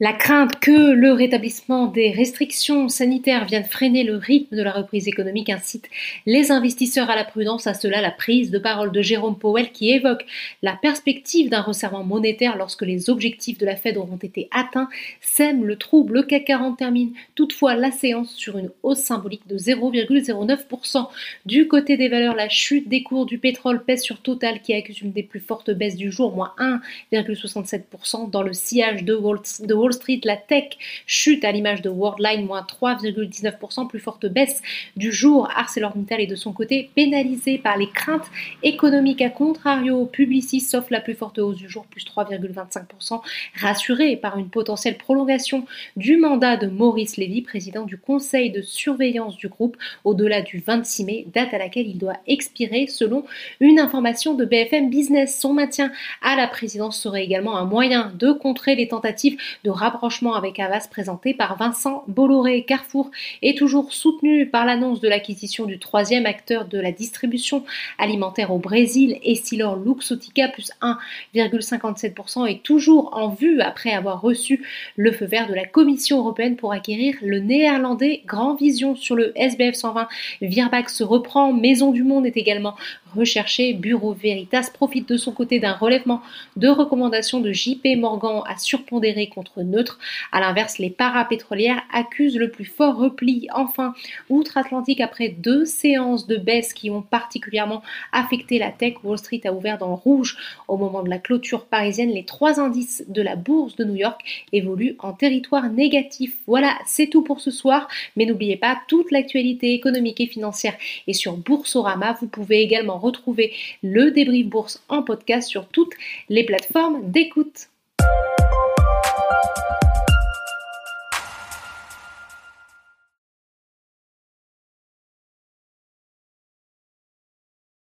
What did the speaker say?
La crainte que le rétablissement des restrictions sanitaires vienne freiner le rythme de la reprise économique incite les investisseurs à la prudence. À cela, la prise de parole de Jérôme Powell qui évoque la perspective d'un resserrement monétaire lorsque les objectifs de la Fed auront été atteints sème le trouble. Le CAC 40 termine toutefois la séance sur une hausse symbolique de 0,09%. Du côté des valeurs, la chute des cours du pétrole pèse sur Total qui accuse une des plus fortes baisses du jour, moins 1,67% dans le sillage de Wall Street, la tech chute à l'image de Worldline, moins 3,19%, plus forte baisse du jour. ArcelorMittal est de son côté pénalisé par les craintes économiques. À contrario, Publicis sauf la plus forte hausse du jour, plus 3,25%, rassuré par une potentielle prolongation du mandat de Maurice Lévy, président du conseil de surveillance du groupe, au-delà du 26 mai, date à laquelle il doit expirer selon une information de BFM Business. Son maintien à la présidence serait également un moyen de contrer les tentatives de rapprochement avec Havas présenté par Vincent Bolloré. Carrefour est toujours soutenu par l'annonce de l'acquisition du troisième acteur de la distribution alimentaire au Brésil, Essilor Luxotica, plus 1,57% est toujours en vue après avoir reçu le feu vert de la Commission européenne pour acquérir le néerlandais Grand Vision sur le SBF 120. Virbac se reprend, Maison du Monde est également recherché. Bureau Veritas profite de son côté d'un relèvement de recommandations de JP Morgan à surpondérer contre neutre. A l'inverse, les parapétrolières accusent le plus fort repli. Enfin, outre-Atlantique, après deux séances de baisse qui ont particulièrement affecté la tech, Wall Street a ouvert dans le rouge au moment de la clôture parisienne. Les trois indices de la bourse de New York évoluent en territoire négatif. Voilà, c'est tout pour ce soir. Mais n'oubliez pas, toute l'actualité économique et financière est sur Boursorama. Vous pouvez également retrouver le débrief bourse en podcast sur toutes les plateformes d'écoute.